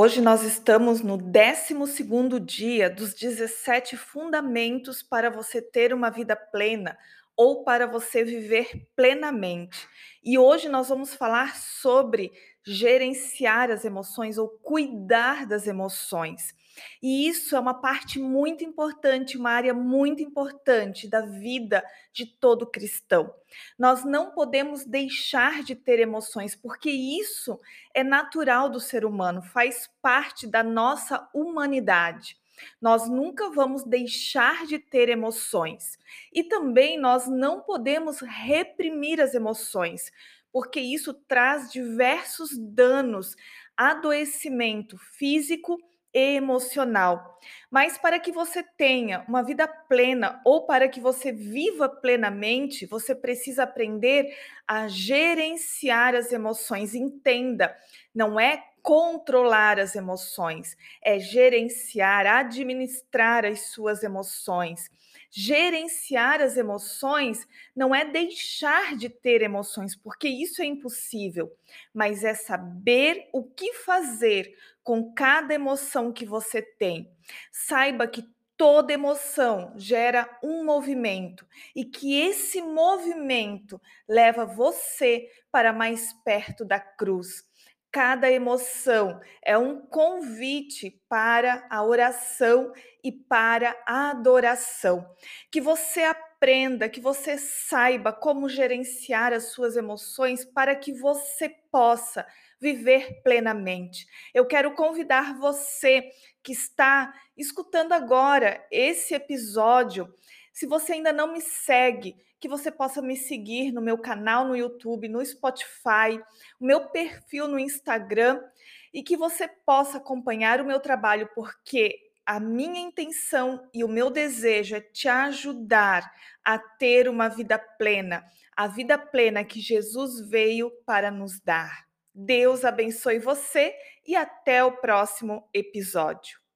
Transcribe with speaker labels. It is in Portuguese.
Speaker 1: Hoje nós estamos no 12º dia dos 17 fundamentos para você ter uma vida plena ou para você viver plenamente. E hoje nós vamos falar sobre gerenciar as emoções ou cuidar das emoções. E isso é uma parte muito importante, uma área muito importante da vida de todo cristão. Nós não podemos deixar de ter emoções, porque isso é natural do ser humano, faz parte da nossa humanidade. Nós nunca vamos deixar de ter emoções. E também nós não podemos reprimir as emoções, porque isso traz diversos danos, adoecimento físico emocional. Mas para que você tenha uma vida plena ou para que você viva plenamente, você precisa aprender a gerenciar as emoções. Entenda, não é controlar as emoções, é gerenciar, administrar as suas emoções. Gerenciar as emoções não é deixar de ter emoções, porque isso é impossível, mas é saber o que fazer com cada emoção que você tem. Saiba que toda emoção gera um movimento e que esse movimento leva você para mais perto da cruz. Cada emoção é um convite para a oração e para a adoração. Que você aprenda, que você saiba como gerenciar as suas emoções para que você possa viver plenamente. Eu quero convidar você que está escutando agora esse episódio, se você ainda não me segue, que você possa me seguir no meu canal no YouTube, no Spotify, o meu perfil no Instagram e que você possa acompanhar o meu trabalho, porque a minha intenção e o meu desejo é te ajudar a ter uma vida plena, a vida plena que Jesus veio para nos dar. Deus abençoe você e até o próximo episódio.